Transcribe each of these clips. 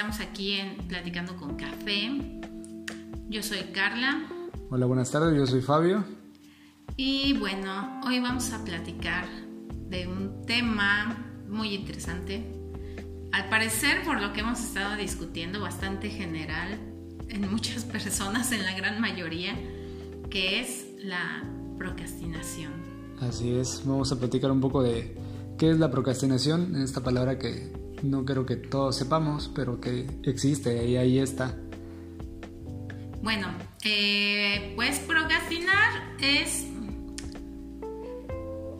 estamos aquí en Platicando con Café. Yo soy Carla. Hola, buenas tardes, yo soy Fabio. Y bueno, hoy vamos a platicar de un tema muy interesante. Al parecer, por lo que hemos estado discutiendo, bastante general en muchas personas, en la gran mayoría, que es la procrastinación. Así es, vamos a platicar un poco de qué es la procrastinación, esta palabra que no creo que todos sepamos, pero que existe y ahí está. Bueno, eh, pues procrastinar es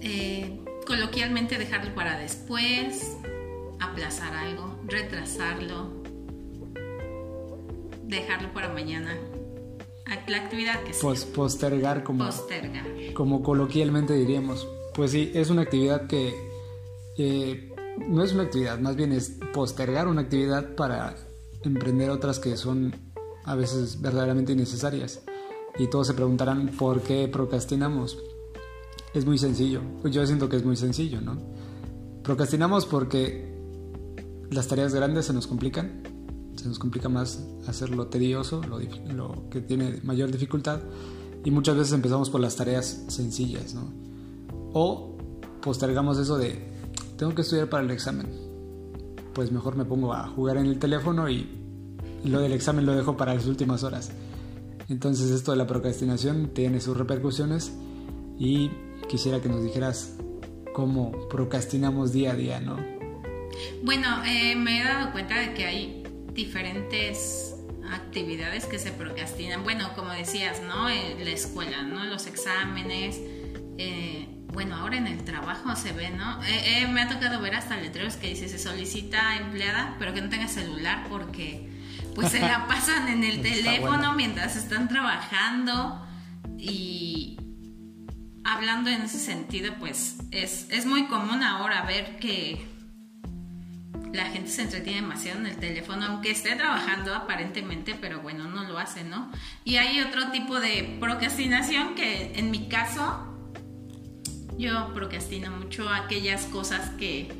eh, coloquialmente dejarlo para después, aplazar algo, retrasarlo, dejarlo para mañana. La actividad que sea. postergar como, postergar. como coloquialmente diríamos. Pues sí, es una actividad que eh, no es una actividad, más bien es postergar una actividad para emprender otras que son a veces verdaderamente innecesarias. Y todos se preguntarán por qué procrastinamos. Es muy sencillo. Pues yo siento que es muy sencillo, ¿no? Procrastinamos porque las tareas grandes se nos complican. Se nos complica más hacerlo tedioso, lo, lo que tiene mayor dificultad. Y muchas veces empezamos por las tareas sencillas, ¿no? O postergamos eso de, tengo que estudiar para el examen. Pues mejor me pongo a jugar en el teléfono y lo del examen lo dejo para las últimas horas. Entonces esto de la procrastinación tiene sus repercusiones y quisiera que nos dijeras cómo procrastinamos día a día, ¿no? Bueno, eh, me he dado cuenta de que hay diferentes actividades que se procrastinan. Bueno, como decías, ¿no? Eh, la escuela, ¿no? Los exámenes. Eh, bueno, ahora en el trabajo se ve, ¿no? me ha tocado ver hasta letreros que dice se solicita empleada, pero que no tenga celular porque pues se la pasan en el teléfono mientras están trabajando y hablando en ese sentido, pues es, es muy común ahora ver que la gente se entretiene demasiado en el teléfono, aunque esté trabajando aparentemente, pero bueno, no lo hace, ¿no? Y hay otro tipo de procrastinación que en mi caso, yo procrastino mucho aquellas cosas que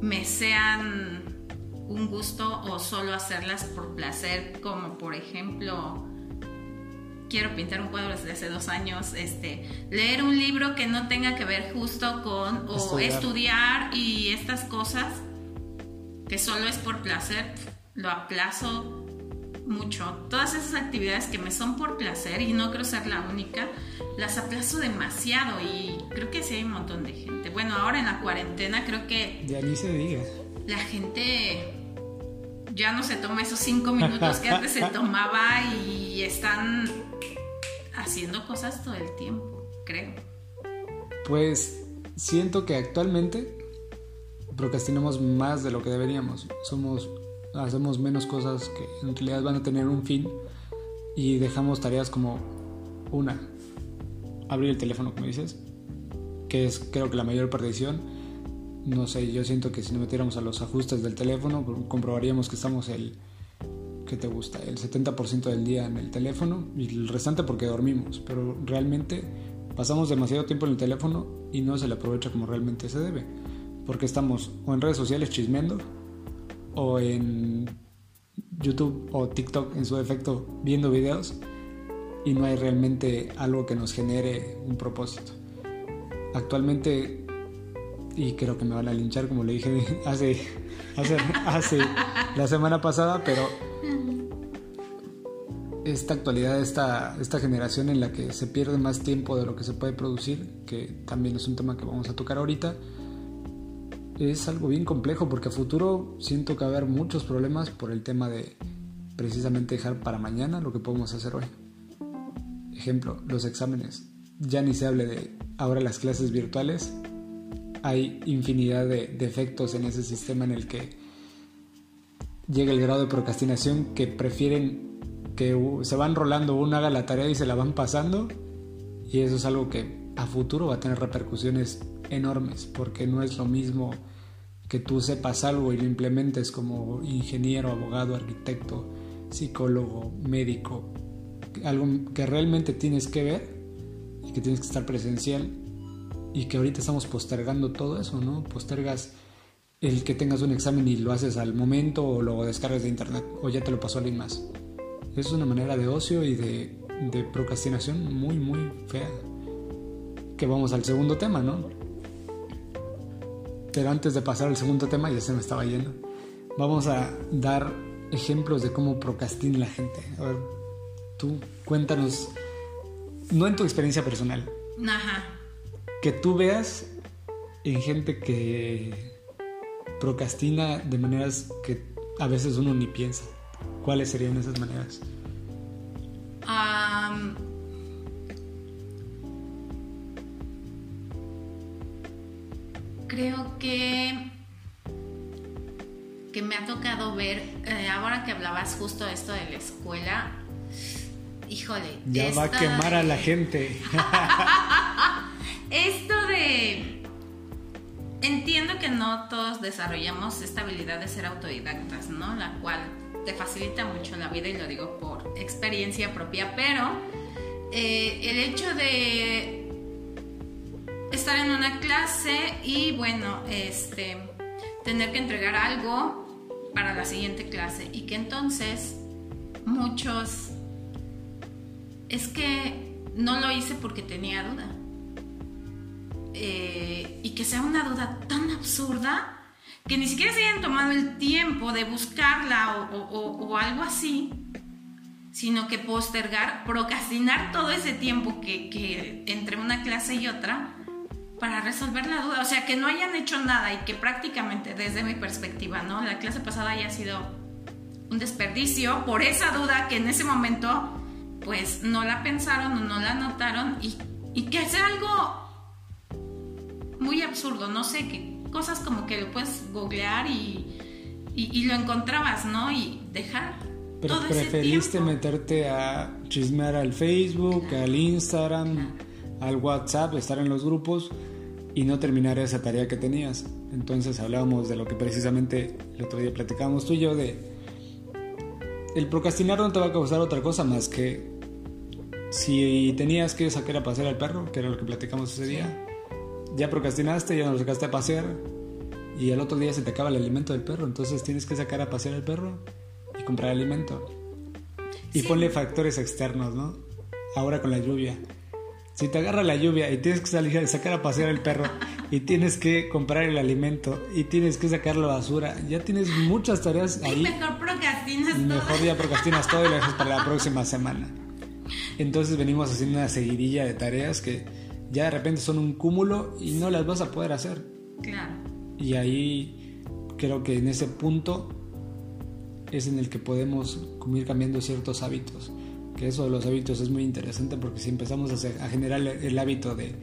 me sean un gusto o solo hacerlas por placer, como por ejemplo quiero pintar un cuadro desde hace dos años, este, leer un libro que no tenga que ver justo con o estudiar, y estas cosas que solo es por placer, lo aplazo mucho. Todas esas actividades que me son por placer y no creo ser la única, las aplazo demasiado y creo que sí hay un montón de gente. Bueno, ahora en la cuarentena creo que... Ya ni se diga. La gente ya no se toma esos cinco minutos que antes se tomaba y están haciendo cosas todo el tiempo, creo. Pues siento que actualmente procrastinamos más de lo que deberíamos. Somos, hacemos menos cosas que en realidad van a tener un fin y dejamos tareas como una, abrir el teléfono, como dices, que es creo que la mayor perdición. No sé, yo siento que si nos metiéramos a los ajustes del teléfono, comprobaríamos que estamos el ¿qué te gusta? El 70% del día en el teléfono y el restante porque dormimos, pero realmente pasamos demasiado tiempo en el teléfono y no se le aprovecha como realmente se debe, porque estamos o en redes sociales chismeando o en YouTube o TikTok en su defecto viendo videos y no hay realmente algo que nos genere un propósito. Actualmente, y creo que me van a linchar como le dije hace, hace, hace la semana pasada, pero esta actualidad, esta, esta generación en la que se pierde más tiempo de lo que se puede producir, que también es un tema que vamos a tocar ahorita, es algo bien complejo porque a futuro siento que va a haber muchos problemas por el tema de precisamente dejar para mañana lo que podemos hacer hoy. Ejemplo, los exámenes. Ya ni se hable de ahora las clases virtuales. Hay infinidad de defectos en ese sistema en el que llega el grado de procrastinación que prefieren que se van rolando, uno haga la tarea y se la van pasando. Y eso es algo que a futuro va a tener repercusiones enormes, porque no es lo mismo que tú sepas algo y lo implementes como ingeniero, abogado, arquitecto, psicólogo, médico, algo que realmente tienes que ver y que tienes que estar presencial y que ahorita estamos postergando todo eso, ¿no? Postergas el que tengas un examen y lo haces al momento o lo descargas de internet o ya te lo pasó alguien más. Es una manera de ocio y de, de procrastinación muy, muy fea. Que vamos al segundo tema, ¿no? Pero antes de pasar al segundo tema, ya se me estaba yendo. Vamos a dar ejemplos de cómo procrastina la gente. A ver, tú cuéntanos, no en tu experiencia personal, Ajá. que tú veas en gente que procrastina de maneras que a veces uno ni piensa. ¿Cuáles serían esas maneras? Am, creo que que me ha tocado ver eh, ahora que hablabas justo de esto de la escuela híjole Ya va a quemar a la gente. esto de entiendo que no todos desarrollamos esta habilidad de ser autodidactas no la cual te facilita mucho la vida y lo digo por experiencia propia pero eh, el hecho de estar en una clase y bueno, este, tener que entregar algo para la siguiente clase. Y que entonces muchos es que no lo hice porque tenía duda. Eh, y que sea una duda tan absurda que ni siquiera se hayan tomado el tiempo de buscarla o, algo así sino que postergar, procrastinar todo ese tiempo que entre una clase y otra para resolver la duda. O sea, que no hayan hecho nada y que prácticamente desde mi perspectiva, ¿no? La clase pasada haya sido un desperdicio por esa duda que en ese momento pues no la pensaron o no la notaron y, y que sea algo muy absurdo, no sé, que cosas como que lo puedes googlear y, y, y lo encontrabas, ¿no? Y dejar Pero todo ese preferiste tiempo. meterte a chismear al Facebook, Claro. al Instagram, al WhatsApp, estar en los grupos y no terminar esa tarea que tenías. Entonces hablábamos de lo que precisamente el otro día platicábamos tú y yo de el procrastinar no te va a causar otra cosa más que si tenías que sacar a pasear al perro, que era lo que platicamos ese día, ya procrastinaste, ya no lo sacaste a pasear y al otro día se te acaba el alimento del perro, entonces tienes que sacar a pasear al perro y comprar alimento. Y Sí. ponle factores externos, ¿no? Ahora con la lluvia. Si te agarra la lluvia y tienes que salir a sacar a pasear al perro y tienes que comprar el alimento y tienes que sacar la basura, ya tienes muchas tareas Y ahí. mejor procrastinas todo. mejor ya procrastinas todo y lo dejas para la próxima semana. Entonces venimos haciendo una seguidilla de tareas que ya de repente son un cúmulo y no las vas a poder hacer. Claro. Y ahí creo que en ese punto es en el que podemos ir cambiando ciertos hábitos. Que eso de los hábitos es muy interesante porque si empezamos a, hacer- a generar el, hábito de,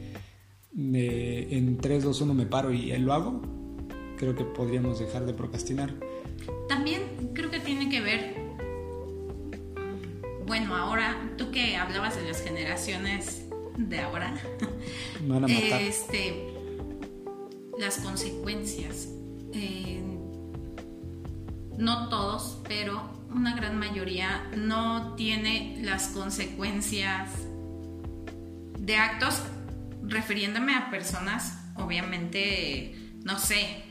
de en 3, 2, 1 me paro y lo hago, creo que podríamos dejar de procrastinar. También creo que tiene que ver, bueno, ahora, tú que hablabas de las generaciones de ahora, Me van a matar. este, las consecuencias. Eh, no todos, pero una gran mayoría no tiene las consecuencias de actos refiriéndome a personas, obviamente, no sé,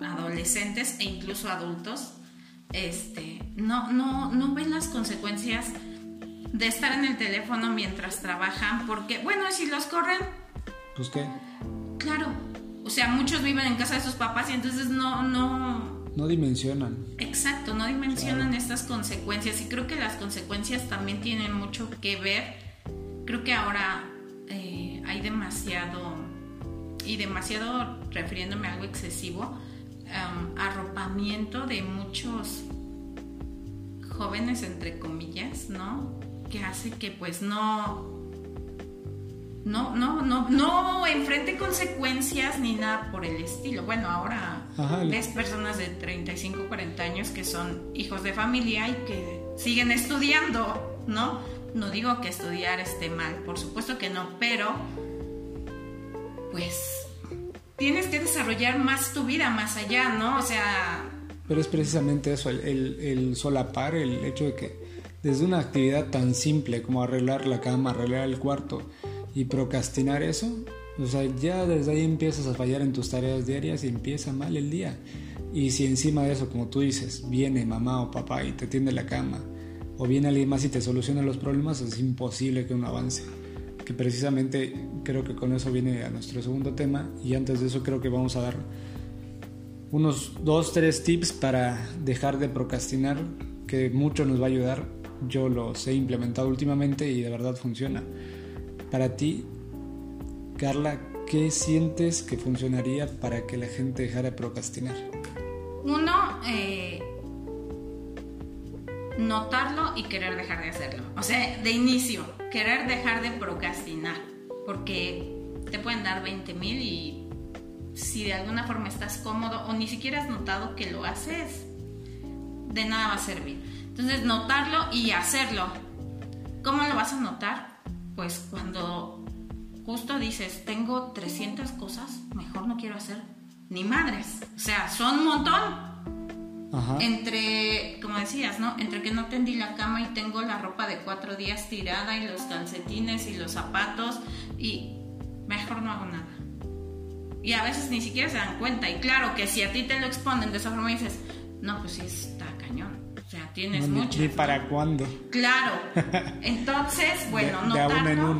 adolescentes e incluso adultos, este, no, no, no ven las consecuencias de estar en el teléfono mientras trabajan, porque, bueno, si los corren, Pues qué, claro, o sea, muchos viven en casa de sus papás y entonces no, no, no dimensionan. Exacto, no dimensionan estas consecuencias y creo que las consecuencias también tienen mucho que ver. Creo que ahora eh, hay demasiado, y demasiado refiriéndome a algo excesivo, em, arropamiento de muchos jóvenes, entre comillas, ¿no? Que hace que pues no... No, no, no, no enfrente consecuencias ni nada por el estilo. Bueno, ahora Ajá, ves personas de 35, 40 años que son hijos de familia y que siguen estudiando, ¿no? No digo que estudiar esté mal, por supuesto que no, pero pues tienes que desarrollar más tu vida más allá, ¿no? O sea, Pero es precisamente eso, el, el, el solapar, el hecho de que desde una actividad tan simple como arreglar la cama, arreglar el cuarto y procrastinar eso, O sea, ya desde ahí empiezas a fallar en tus tareas diarias y empieza mal el día. Y si encima de eso, como tú dices, viene mamá o papá y te tiende la cama, o viene alguien más y te soluciona los problemas, es imposible que uno avance. Que precisamente creo que con eso viene a nuestro segundo tema. Y antes de eso creo que vamos a dar unos dos, tres tips para dejar de procrastinar, que mucho nos va a ayudar. Yo los he implementado últimamente y de verdad funciona. Para ti, Carla, ¿qué sientes que funcionaría para que la gente dejara de procrastinar? Uno, eh, notarlo y querer dejar de hacerlo. O sea, de inicio, querer dejar de procrastinar. Porque te pueden dar 20 mil y si de alguna forma estás cómodo o ni siquiera has notado que lo haces, de nada va a servir. Entonces, notarlo y hacerlo. ¿Cómo lo vas a notar? Pues cuando justo dices, tengo 300 cosas, mejor no quiero hacer ni madres. O sea, son un montón. Entre, como decías, ¿no? Entre que no tendí la cama y tengo la ropa de cuatro días tirada y los calcetines y los zapatos y mejor no hago nada. Y a veces ni siquiera se dan cuenta. Y claro que si a ti te lo exponen de esa forma dices, no, pues sí está cañón. O sea, tienes mucho. ¿Y para cuándo? Claro. Entonces, bueno, no notarlo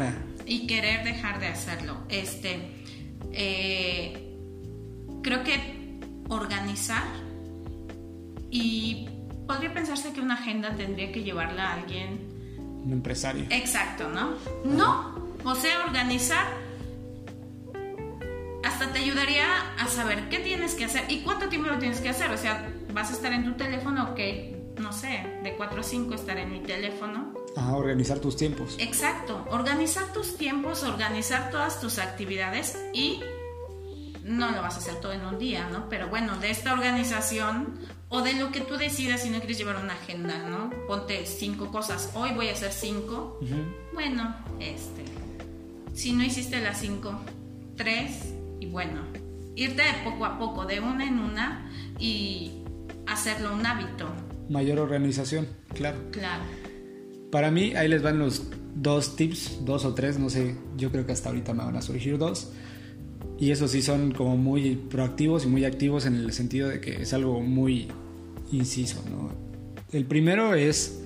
y querer dejar de hacerlo. Este, eh, creo que organizar y podría pensarse que una agenda tendría que llevarla a alguien. Un empresario. Exacto, ¿no? No, o sea, organizar hasta te ayudaría a saber qué tienes que hacer y cuánto tiempo lo tienes que hacer. O sea, vas a estar en tu teléfono, ok, no sé, de 4 a 5 estar en mi teléfono. Ah, organizar tus tiempos. Exacto, organizar tus tiempos, organizar todas tus actividades y no lo vas a hacer todo en un día, ¿no? Pero bueno, de esta organización o de lo que tú decidas si no quieres llevar una agenda, ¿no? Ponte cinco cosas, hoy voy a hacer cinco. Bueno, este, si no hiciste las cinco, tres y bueno, irte de poco a poco, de una en una y hacerlo un hábito. Mayor organización, claro. Claro. Para mí, ahí les van los dos tips, dos o tres, no sé, yo creo que hasta ahorita me van a surgir dos y eso sí son como muy proactivos y muy activos en el sentido de que es algo muy inciso. ¿no? El primero es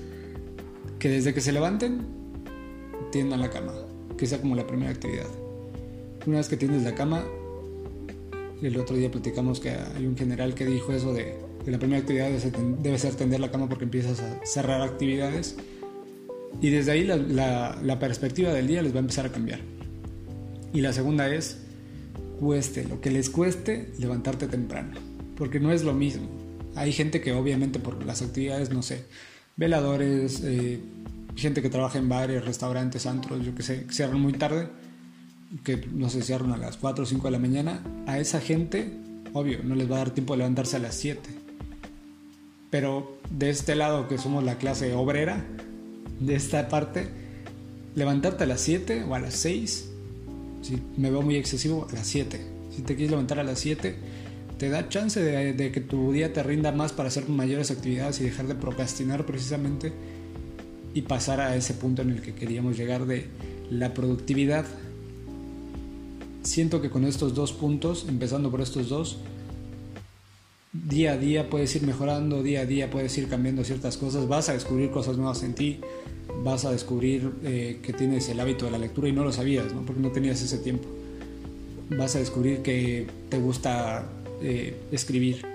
que desde que se levanten, tiendan la cama, que sea como la primera actividad. Una vez que tiendes la cama, el otro día platicamos que hay un general que dijo eso de que la primera actividad debe ser tender la cama porque empiezas a cerrar actividades. Y desde ahí la, la perspectiva del día les va a empezar a cambiar. Y la segunda es cueste, lo que les cueste levantarte temprano, porque no es lo mismo. Hay gente que obviamente por las actividades, no sé, veladores, eh, gente que trabaja en bares, restaurantes, antros, yo que sé, cierran muy tarde, que no sé, cierran a las 4 o 5 de la mañana, a esa gente, obvio, no les va a dar tiempo de levantarse a las 7. Pero de este lado que somos la clase obrera, de esta parte, levantarte a las 7 o a las 6 si me veo muy excesivo, a las 7. Si te quieres levantar a las 7, te da chance de, que tu día te rinda más para hacer mayores actividades y dejar de procrastinar precisamente y pasar a ese punto en el que queríamos llegar de la productividad. Siento que con estos dos puntos, empezando por estos dos, día a día puedes ir mejorando, día a día puedes ir cambiando ciertas cosas, vas a descubrir cosas nuevas en ti, vas a descubrir eh, que tienes el hábito de la lectura y no lo sabías, ¿no? porque no tenías ese tiempo. Vas a descubrir que te gusta eh, escribir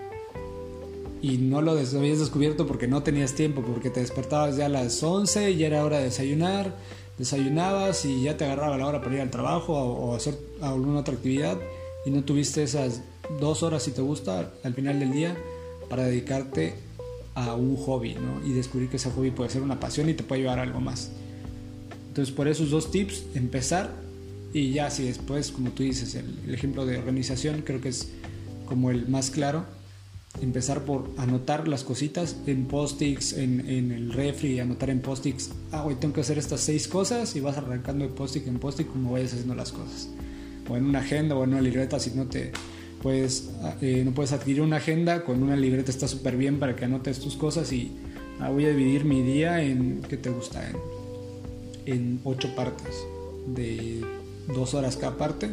y no lo habías descubierto porque no tenías tiempo, porque te despertabas ya a las 11 y era hora de desayunar, desayunabas y ya te agarraba la hora para ir al trabajo o, o hacer alguna otra actividad y no tuviste esas dos horas si te gusta al final del día para dedicarte a un hobby ¿no? y descubrir que ese hobby puede ser una pasión y te puede llevar a algo más. Entonces por esos dos tips, empezar y ya si después, como tú dices, el, ejemplo de organización creo que es como el más claro. Empezar por anotar las cositas en post-its, en, en, el refri, anotar en post-its, ah, hoy tengo que hacer estas seis cosas y vas arrancando de post-it en post-it como vayas haciendo las cosas. O en una agenda o en una libreta si no te, pues no puedes adquirir una agenda, con una libreta está súper bien para que anotes tus cosas y ah, voy a dividir mi día en, ¿qué te gusta? En, en ocho partes, de dos horas cada parte.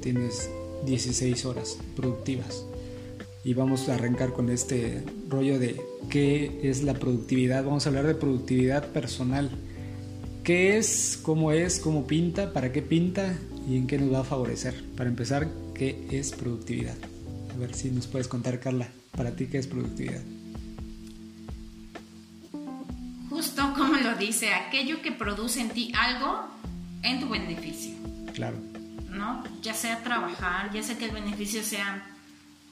tienes 16 horas productivas. Y vamos a arrancar con este rollo de qué es la productividad. Vamos a hablar de productividad personal. ¿Qué es? ¿Cómo es? ¿Cómo pinta? ¿Para qué pinta? ¿Y en qué nos va a favorecer? Para empezar, ¿qué es productividad? A ver si nos puedes contar, Carla, para ti qué es productividad. Justo como lo dice, aquello que produce en ti algo en tu beneficio. Claro. ¿No? Ya sea trabajar, ya sea que el beneficio sea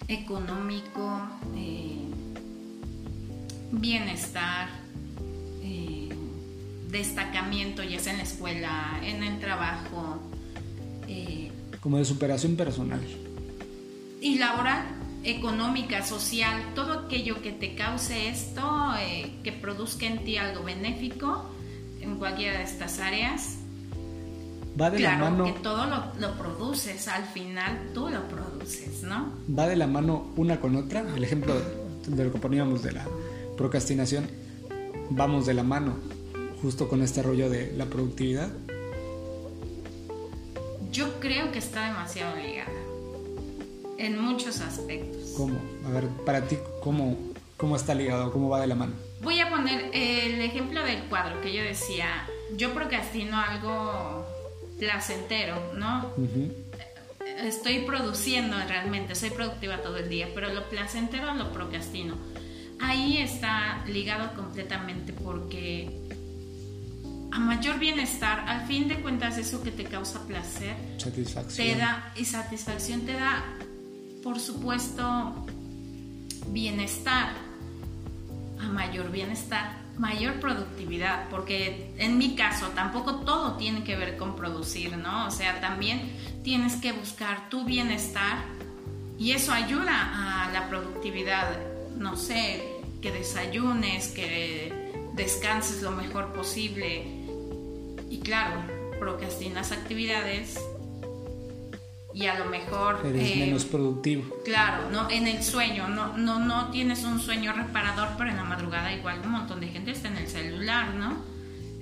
económico, eh, bienestar, eh, destacamiento, ya sea en la escuela, en el trabajo. Eh, Como de superación personal. Y laboral, económica, social, todo aquello que te cause esto, que produzca en ti algo benéfico en cualquiera de estas áreas, va de claro, la mano. que todo lo, lo, produces, al final tú lo produces, ¿no? Va de la mano una con otra. El ejemplo de lo que poníamos de la procrastinación, vamos de la mano, justo con este rollo de la productividad. Yo creo que está demasiado ligada, en muchos aspectos. ¿Cómo? A ver, para ti, ¿cómo, cómo está ligado? ¿Cómo va de la mano? Voy a poner el ejemplo del cuadro que yo decía, yo procrastino algo placentero, ¿no? Estoy produciendo realmente, soy productiva todo el día, pero lo placentero lo procrastino. Ahí está ligado completamente porque a mayor bienestar, al fin de cuentas eso que te causa placer, satisfacción. te da y satisfacción te da, por supuesto, bienestar. A mayor bienestar, mayor productividad, porque en mi caso tampoco todo tiene que ver con producir, ¿no? O sea, también tienes que buscar tu bienestar y eso ayuda a la productividad, no sé, que desayunes, que descanses lo mejor posible y claro, procrastinas actividades y a lo mejor eres eh, menos productivo. Claro, no en el sueño, no no no tienes un sueño reparador, pero en la madrugada igual un montón de gente está en el celular, ¿no?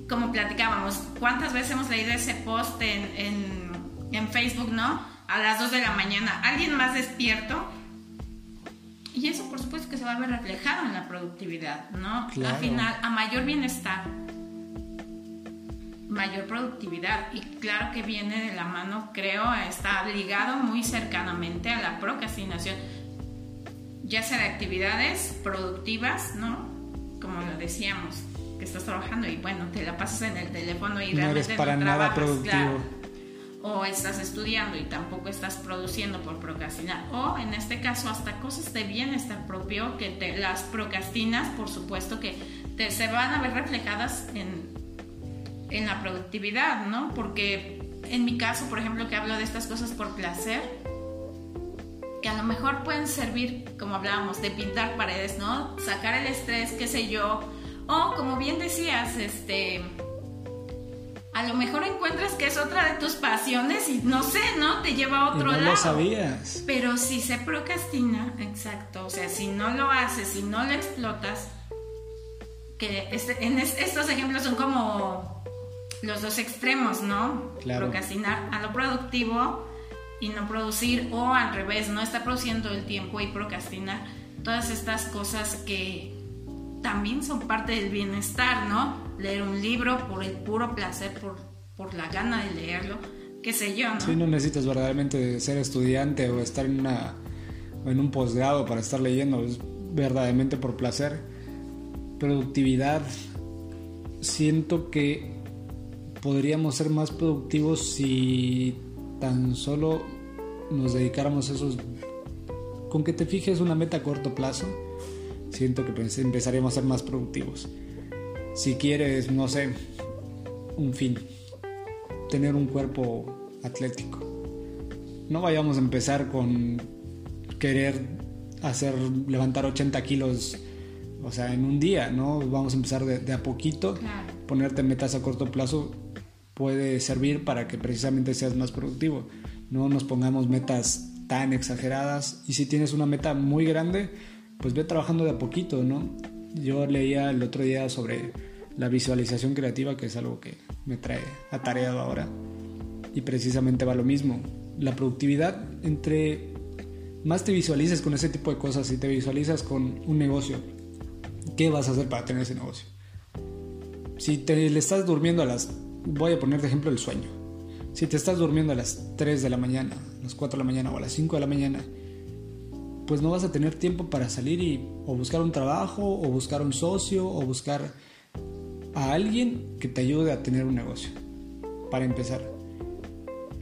Como platicábamos, ¿cuántas veces hemos leído ese post en, en, en Facebook, ¿no? A las 2 de la mañana, alguien más despierto. Y eso por supuesto que se va a ver reflejado en la productividad, ¿no? Claro. Al final, a mayor bienestar, mayor productividad y claro que viene de la mano, creo, está ligado muy cercanamente a la procrastinación, ya sea de actividades productivas, ¿no? Como lo decíamos, que estás trabajando y bueno, te la pasas en el teléfono y no realmente eres para no nada trabajas, productivo. claro. O estás estudiando y tampoco estás produciendo por procrastinar. O en este caso hasta cosas de bienestar propio que te las procrastinas, por supuesto que te, se van a ver reflejadas en, en la productividad, ¿no? Porque en mi caso, por ejemplo, que hablo de estas cosas por placer, que a lo mejor pueden servir, como hablábamos, de pintar paredes, ¿no? Sacar el estrés, qué sé yo. O como bien decías, este, a lo mejor encuentras que es otra de tus pasiones y no sé, ¿no? Te lleva a otro y no lado. lo sabías. Pero si se procrastina, exacto, o sea, si no lo haces, si no lo explotas, que este, en es, estos ejemplos son como los dos extremos, ¿no? Claro. Procrastinar a lo productivo y no producir, o al revés, no estar produciendo el tiempo y procrastinar todas estas cosas que también son parte del bienestar, ¿no? Leer un libro por el puro placer, por, por la gana de leerlo, qué sé yo, ¿no? Sí, no necesitas verdaderamente ser estudiante o estar en, una, en un posgrado para estar leyendo, es verdaderamente por placer. Productividad, siento que podríamos ser más productivos si tan solo nos dedicáramos a esos... Con que te fijes una meta a corto plazo, siento que pues, empezaríamos a ser más productivos. Si quieres, no sé, un fin, tener un cuerpo atlético. No vayamos a empezar con querer hacer levantar 80 kilos, o sea, en un día, ¿no? Vamos a empezar de, de a poquito. Claro. Ponerte metas a corto plazo puede servir para que precisamente seas más productivo. No nos pongamos metas tan exageradas y si tienes una meta muy grande, pues ve trabajando de a poquito, ¿no? Yo leía el otro día sobre la visualización creativa, que es algo que me trae atareado ahora. Y precisamente va lo mismo. la productividad, entre más te visualices con ese tipo de cosas, si te visualizas con un negocio, ¿qué vas a hacer para tener ese negocio? Si te le estás durmiendo a las, voy a poner de ejemplo el sueño, si te estás durmiendo a las 3 de la mañana, a las 4 de la mañana o a las 5 de la mañana, pues no vas a tener tiempo para salir y o buscar un trabajo o buscar un socio o buscar a alguien que te ayude a tener un negocio. Para empezar,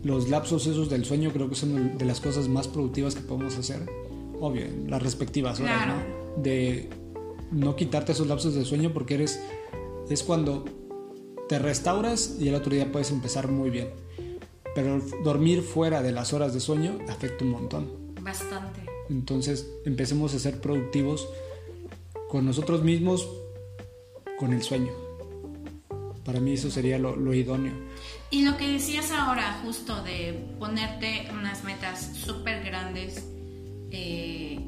los lapsos esos del sueño creo que son de las cosas más productivas que podemos hacer. Obvio, las respectivas horas, ¿no? De no quitarte esos lapsos de sueño porque eres es cuando te restauras y el otro día puedes empezar muy bien. Pero dormir fuera de las horas de sueño afecta un montón. Bastante. Entonces empecemos a ser productivos con nosotros mismos, con el sueño. Para mí eso sería lo, idóneo. Y lo que decías ahora, justo de ponerte unas metas súper grandes, eh,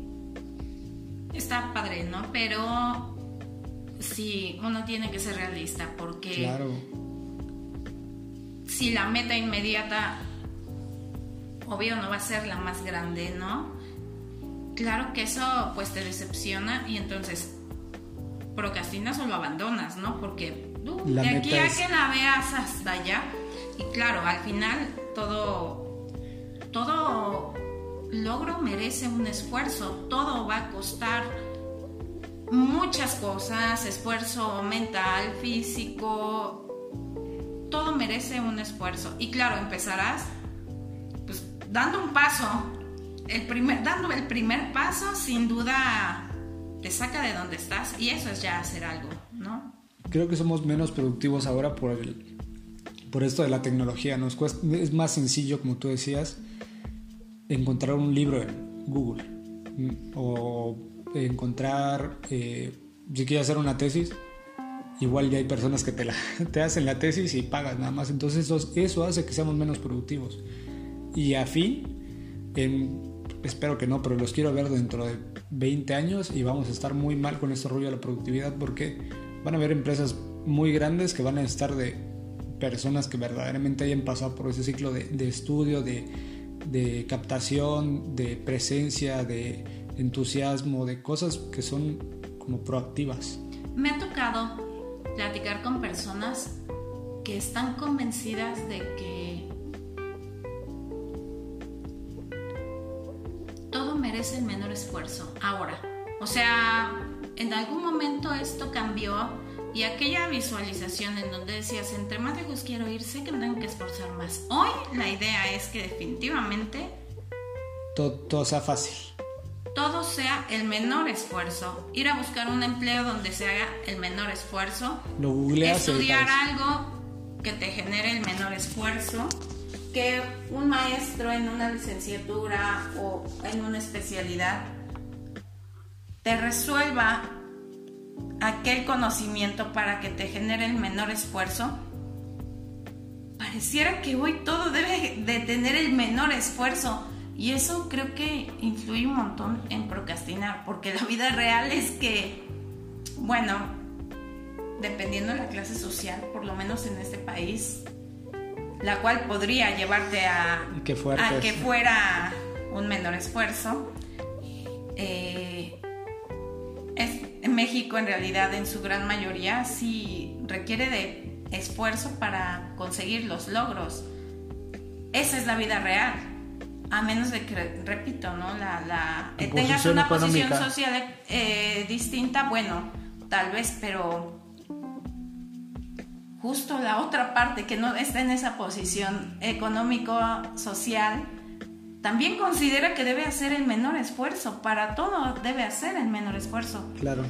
está padre, ¿no? Pero sí, uno tiene que ser realista porque claro. si la meta inmediata, obvio, no va a ser la más grande, ¿no? Claro que eso pues te decepciona y entonces procrastinas o lo abandonas, ¿no? Porque uh, de aquí a que la veas hasta allá y claro, al final todo todo logro merece un esfuerzo, todo va a costar muchas cosas, esfuerzo mental, físico, todo merece un esfuerzo. Y claro, empezarás pues dando un paso el primer, dando el primer paso, sin duda te saca de donde estás y eso es ya hacer algo, ¿no? Creo que somos menos productivos ahora por, el, por esto de la tecnología. Nos es más sencillo, como tú decías, encontrar un libro en Google mm, o encontrar, eh, si quieres hacer una tesis, igual ya hay personas que te, la, te hacen la tesis y pagas nada más. Entonces eso, eso hace que seamos menos productivos. Y a fin, en espero que no, pero los quiero ver dentro de 20 años y vamos a estar muy mal con este rollo de la productividad porque van a haber empresas muy grandes que van a estar de personas que verdaderamente hayan pasado por ese ciclo de, estudio, de, de, captación, de presencia, de entusiasmo, de cosas que son como proactivas. Me ha tocado platicar con personas que están convencidas de que merece el menor esfuerzo. Ahora, o sea, en algún momento esto cambió y aquella visualización en donde decías, entre más lejos quiero ir, sé que me tengo que esforzar más. Hoy la idea es que definitivamente... Todo, sea fácil. Todo sea el menor esfuerzo. Ir a buscar un empleo donde se haga el menor esfuerzo. Lo googleas. Estudiar algo que te genere el menor esfuerzo que un maestro en una licenciatura o en una especialidad te resuelva aquel conocimiento para que te genere el menor esfuerzo, pareciera que hoy todo debe de tener el menor esfuerzo. Y eso creo que influye un montón en procrastinar, porque la vida real es que, bueno, dependiendo de la clase social, por lo menos en este país, la cual podría llevarte a que, a que fuera un menor esfuerzo. Eh, en México en realidad en su gran mayoría sí requiere de esfuerzo para conseguir los logros. Esa es la vida real. A menos de que, repito, ¿no? La, la tengas una posición social eh, distinta, bueno, tal vez, pero justo la otra parte que no está en esa posición económico-social, también considera que debe hacer el menor esfuerzo. Para todo debe hacer el menor esfuerzo. Claro.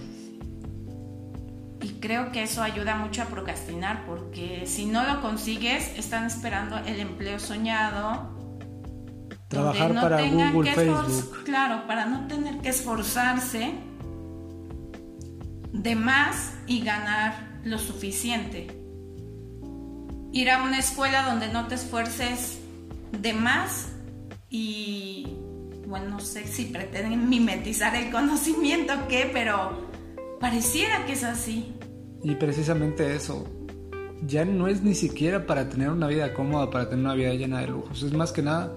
Y creo que eso ayuda mucho a procrastinar porque si no lo consigues, están esperando el empleo soñado. Trabajar para Google, Facebook. Claro, para no tener que esforzarse de más y ganar lo suficiente ir a una escuela donde no te esfuerces de más y bueno, no sé si pretenden mimetizar el conocimiento o qué, pero pareciera que es así. Y precisamente eso, ya no es ni siquiera para tener una vida cómoda, para tener una vida llena de lujos, es más que nada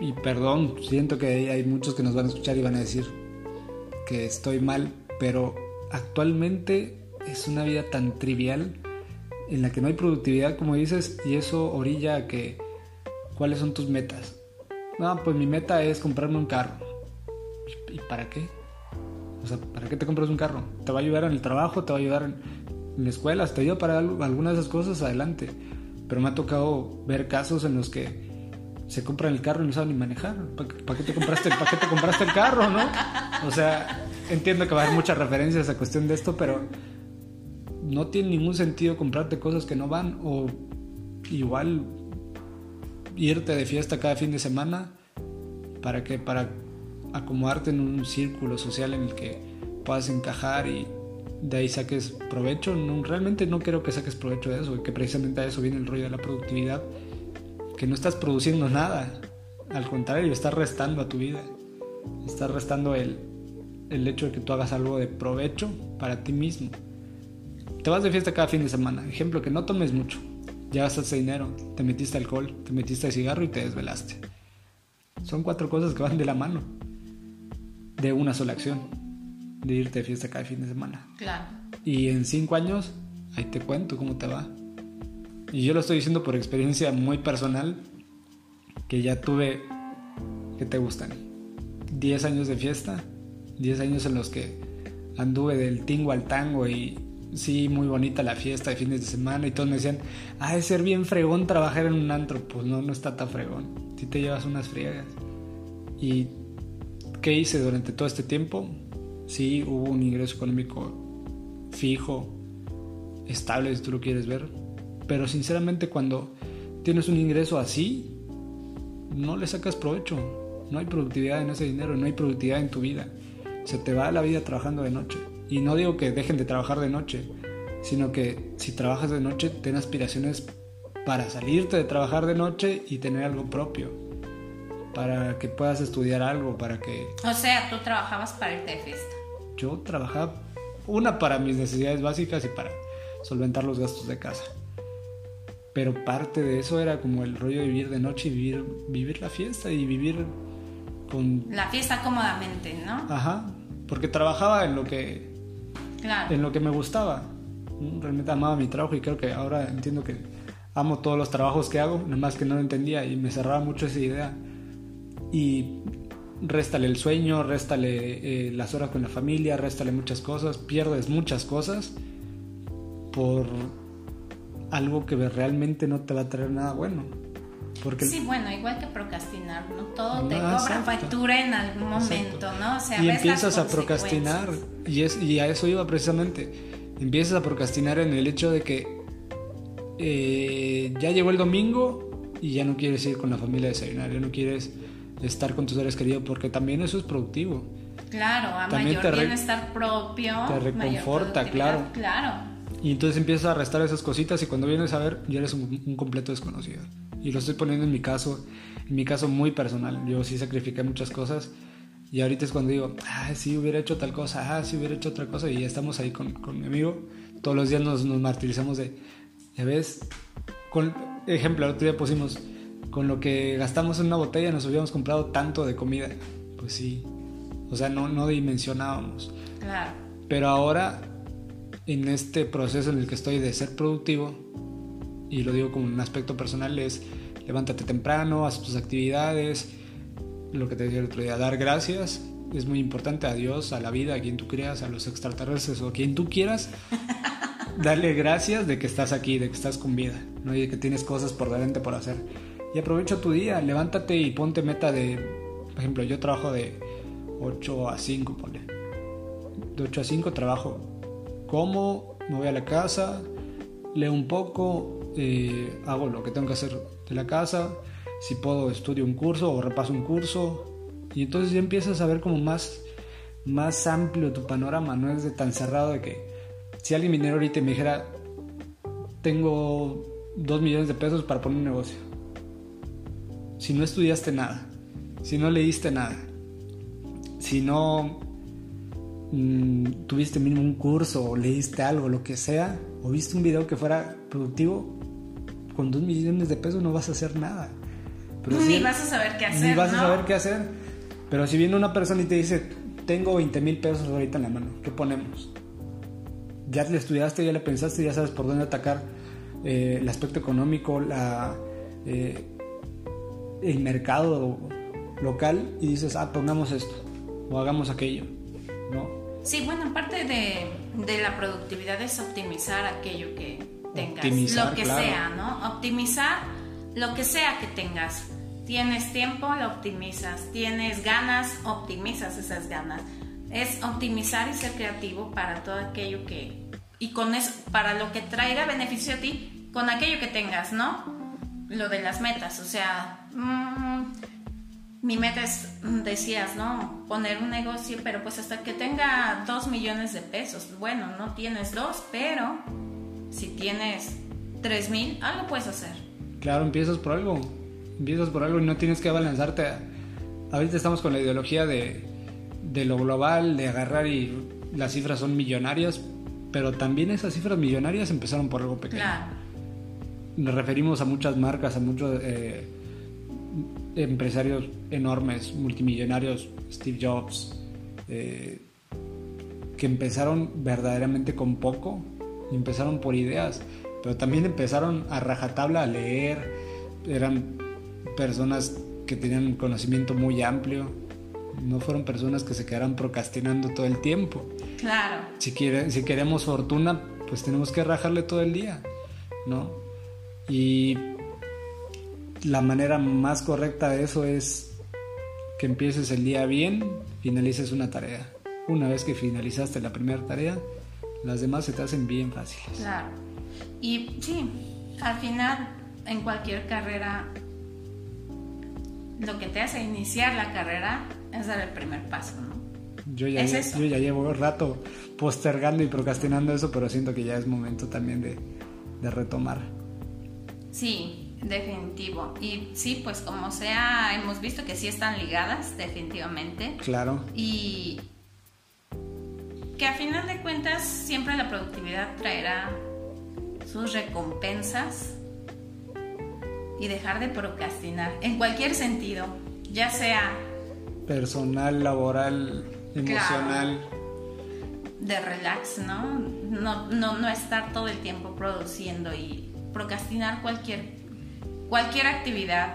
y perdón, siento que hay muchos que nos van a escuchar y van a decir que estoy mal, pero actualmente es una vida tan trivial en la que no hay productividad, como dices, y eso orilla a que, ¿cuáles son tus metas? No, pues mi meta es comprarme un carro. ¿Y para qué? O sea, ¿para qué te compras un carro? ¿Te va a ayudar en el trabajo? ¿Te va a ayudar en, la escuela? ¿Te ayuda para algunas de esas cosas? Adelante. Pero me ha tocado ver casos en los que se compran el carro y no saben ni manejar. ¿Para, qué te compraste, ¿Para qué te compraste el carro, no? O sea, entiendo que va a haber muchas referencias a cuestión de esto, pero no tiene ningún sentido comprarte cosas que no van o igual irte de fiesta cada fin de semana para que para acomodarte en un círculo social en el que puedas encajar y de ahí saques provecho. No, realmente no creo que saques provecho de eso, que precisamente a eso viene el rollo de la productividad, que no estás produciendo nada, al contrario, estás restando a tu vida, estás restando el, el hecho de que tú hagas algo de provecho para ti mismo. Te vas de fiesta cada fin de semana. Ejemplo, que no tomes mucho. Ya gastaste dinero, te metiste alcohol, te metiste cigarro y te desvelaste. Son cuatro cosas que van de la mano. De una sola acción. De irte de fiesta cada fin de semana. Claro. Y en cinco años, ahí te cuento cómo te va. Y yo lo estoy diciendo por experiencia muy personal. Que ya tuve, que te gustan? 10 años de fiesta. 10 años en los que anduve del tingo al tango y sí, muy bonita la fiesta de fines de semana y todos me decían, ah, es ser bien fregón trabajar en un antro. Pues no, no está tan fregón. Si te llevas unas friegas. ¿Y qué hice durante todo este tiempo? Sí, hubo un ingreso económico fijo, estable, si tú lo quieres ver. Pero sinceramente cuando tienes un ingreso así, no le sacas provecho. No hay productividad en ese dinero, no hay productividad en tu vida. Se te va la vida trabajando de noche. Y no digo que dejen de trabajar de noche, sino que si trabajas de noche, ten aspiraciones para salirte de trabajar de noche y tener algo propio. Para que puedas estudiar algo, para que... O sea, tú trabajabas para irte de fiesta. Yo trabajaba una para mis necesidades básicas y para solventar los gastos de casa. Pero parte de eso era como el rollo de vivir de noche y vivir, vivir la fiesta y vivir con... La fiesta cómodamente, ¿no? Ajá, porque trabajaba en lo que en lo que me gustaba. Realmente amaba mi trabajo y creo que ahora entiendo que amo todos los trabajos que hago, nada más que no lo entendía y me cerraba mucho esa idea. Y réstale el sueño, réstale eh, las horas con la familia, réstale muchas cosas, pierdes muchas cosas por algo que realmente no te va a traer nada bueno. Porque sí, bueno, igual que procrastinar, ¿no? Todo te cobra factura en algún momento, ¿no? O sea, y empiezas a procrastinar, y, es, y a eso iba precisamente. Empiezas a procrastinar en el hecho de que eh, ya llegó el domingo y ya no quieres ir con la familia a desayunar, ya no quieres estar con tus seres queridos, porque también eso es productivo. Claro, a también mayor bienestar propio. Te reconforta, claro. Claro. Y entonces empiezas a restar esas cositas y cuando vienes a ver ya eres un completo desconocido. Y lo estoy poniendo en mi caso, en mi caso muy personal. Yo sí sacrifiqué muchas cosas. Y ahorita es cuando digo, ah, sí hubiera hecho tal cosa, ah, sí hubiera hecho otra cosa. Y ya estamos ahí con, con mi amigo. Todos los días nos, nos martirizamos de, ya ves, con ejemplo, el otro día pusimos, con lo que gastamos en una botella nos hubiéramos comprado tanto de comida. Pues sí, o sea, no, no dimensionábamos. Claro. Pero ahora, en este proceso en el que estoy de ser productivo, y lo digo como un aspecto personal, es levántate temprano, haz tus actividades, lo que te decía el otro día, dar gracias, es muy importante a Dios, a la vida, a quien tú creas, a los extraterrestres o a quien tú quieras, darle gracias de que estás aquí, de que estás con vida, ¿no? y de que tienes cosas por delante por hacer. Y aprovecha tu día, levántate y ponte meta de, por ejemplo, yo trabajo de 8 a 5, ponle. De 8 a 5 trabajo. Como, me voy a la casa, leo un poco, eh, hago lo que tengo que hacer de la casa, si puedo estudio un curso o repaso un curso. Y entonces ya empiezas a ver como más, más amplio tu panorama, no es de tan cerrado de que si alguien viniera ahorita y me dijera tengo dos millones de pesos para poner un negocio, si no estudiaste nada, si no leíste nada, si no mm, tuviste mínimo un curso o leíste algo, lo que sea, o viste un video que fuera productivo, con dos millones de pesos no vas a hacer nada. Pero ni si- vas a saber qué hacer. Ni vas ¿no? a saber qué hacer. Pero si viene una persona y te dice, tengo 20 mil pesos ahorita en la mano, ¿qué ponemos? Ya le estudiaste, ya le pensaste, ya sabes por dónde atacar eh, el aspecto económico, la, eh, el mercado local y dices, ah, pongamos esto o hagamos aquello, ¿no? Sí, bueno, parte de, de la productividad es optimizar aquello que tengas. Optimizar, lo que claro. sea, ¿no? Optimizar lo que sea que tengas. Tienes tiempo, lo optimizas. Tienes ganas, optimizas esas ganas. Es optimizar y ser creativo para todo aquello que... Y con eso, para lo que traiga beneficio a ti, con aquello que tengas, ¿no? Lo de las metas, o sea... mm, mi meta es, mm, decías, ¿no? Poner un negocio, pero pues hasta que tenga dos millones de pesos. Bueno, no tienes dos, pero si tienes tres mil, algo puedes hacer. Claro, empiezas por algo. Empiezas por algo y no tienes que abalanzarte. a- Ahorita estamos con la ideología de, de lo global, de agarrar y las cifras son millonarias, pero también esas cifras millonarias empezaron por algo pequeño. Claro. Nos referimos a muchas marcas, a muchos eh, empresarios enormes, multimillonarios, Steve Jobs, eh, que empezaron verdaderamente con poco, empezaron por ideas, pero también empezaron a rajatabla a leer, eran personas que tenían un conocimiento muy amplio, no fueron personas que se quedaran procrastinando todo el tiempo. Claro. Si, quiere, si queremos fortuna, pues tenemos que rajarle todo el día, ¿no? Y la manera más correcta de eso es que empieces el día bien, finalices una tarea. Una vez que finalizaste la primera tarea, las demás se te hacen bien fáciles. Claro. Y sí, al final, en cualquier carrera, lo que te hace iniciar la carrera es dar el primer paso, ¿no? Yo ya, Es eso. yo ya llevo rato postergando y procrastinando eso, pero siento que ya es momento también de, de retomar. Sí, definitivo. Y sí, pues como sea, hemos visto que sí están ligadas, definitivamente. Claro, Y que a final de cuentas siempre la productividad traerá sus recompensas y dejar de procrastinar en cualquier sentido, ya sea personal, laboral, emocional. de relax, ¿no? No, no, no estar todo el tiempo produciendo y procrastinar cualquier, cualquier actividad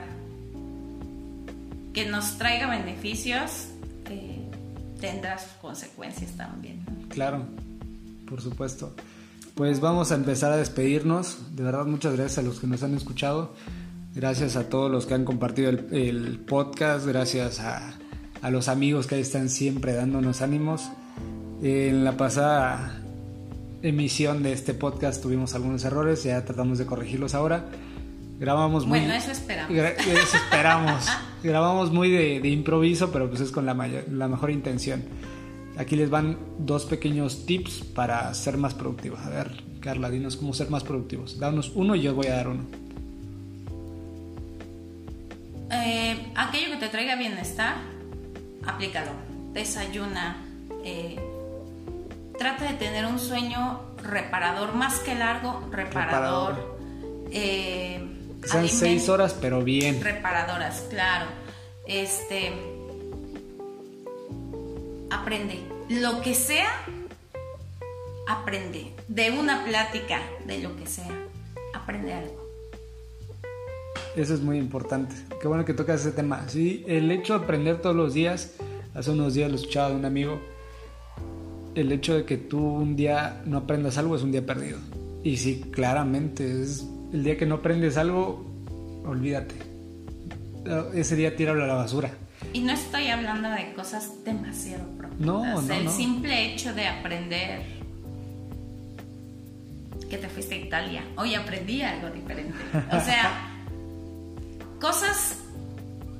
que nos traiga beneficios eh, tendrá sus consecuencias también. Claro, por supuesto. Pues vamos a empezar a despedirnos. De verdad, muchas gracias a los que nos han escuchado. Gracias a todos los que han compartido el, el podcast. Gracias a, a los amigos que ahí están siempre dándonos ánimos. En la pasada emisión de este podcast tuvimos algunos errores. Ya tratamos de corregirlos ahora. Grabamos muy... Bueno, eso esperamos. Gra- Eso esperamos. Grabamos muy de, de improviso, pero pues es con la, mayor- la mejor intención. Aquí les van dos pequeños tips para ser más productivos. A ver, Carla, dinos cómo ser más productivos. Danos uno y yo voy a dar uno. Eh, aquello que te traiga bienestar, aplícalo. Desayuna. eh, trata de tener un sueño reparador, más que largo, reparador. Reparador. Eh, sean seis horas, pero bien. reparadoras, claro. Este. Aprende. Lo que sea, aprende. De una plática, de lo que sea. Aprende algo. Eso es muy importante. Qué bueno que tocas ese tema. Sí, el hecho de aprender todos los días. Hace unos días lo escuchaba de un amigo. El hecho de que tú un día no aprendas algo es un día perdido. Y sí, claramente. Es el día que no aprendes algo, olvídate. Ese día tíralo a la basura. Y no estoy hablando de cosas demasiado profundas. No, no, El no. simple hecho de aprender que te fuiste a Italia. Hoy aprendí algo diferente. O sea, cosas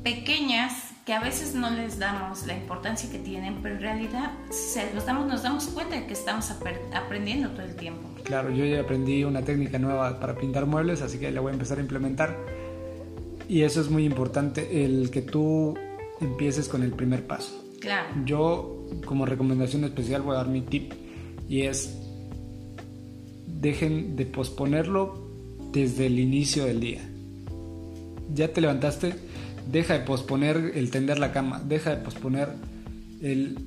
pequeñas que a veces no les damos la importancia que tienen, pero en realidad se los damos, nos damos cuenta de que estamos apre- aprendiendo todo el tiempo. Claro, yo ya aprendí una técnica nueva para pintar muebles, así que la voy a empezar a implementar. Y eso es muy importante, el que tú empieces con el primer paso. Claro. Yo, como recomendación especial, voy a dar mi tip y es dejen de posponerlo desde el inicio del día. Ya te levantaste, deja de posponer el tender la cama, deja de posponer el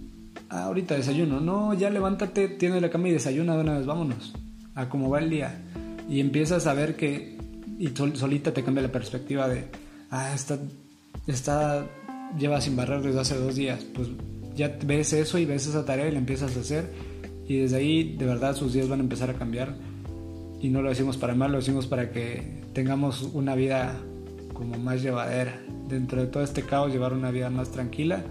ah, ahorita desayuno, no, ya levántate, tienes la cama y desayuna de una vez, vámonos, a cómo va el día. Y empiezas a ver que, y solita te cambia la perspectiva de, ah, está, está, lleva sin barrer desde hace dos días, pues ya ves eso y ves esa tarea y la empiezas a hacer. Y desde ahí de verdad sus días van a empezar a cambiar. Y no lo decimos para mal, lo decimos para que tengamos una vida como más llevadera. Dentro de todo este caos, llevar una vida más tranquila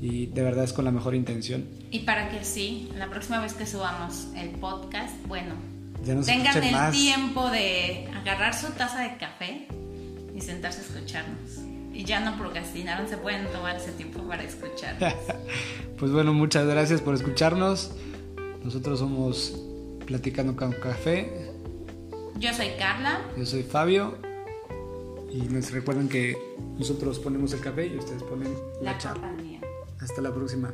y de verdad es con la mejor intención. Y para que sí, la próxima vez que subamos el podcast, bueno, tengan el tiempo de agarrar su taza de café y sentarse a escucharnos. Y ya no procrastinaron, se pueden tomar ese tiempo para escucharnos. pues bueno, muchas gracias por escucharnos. Nosotros somos Platicando con Café. Yo soy Carla. Yo soy Fabio. Y nos recuerdan que nosotros ponemos el café y ustedes ponen la, chapa. Hasta la próxima.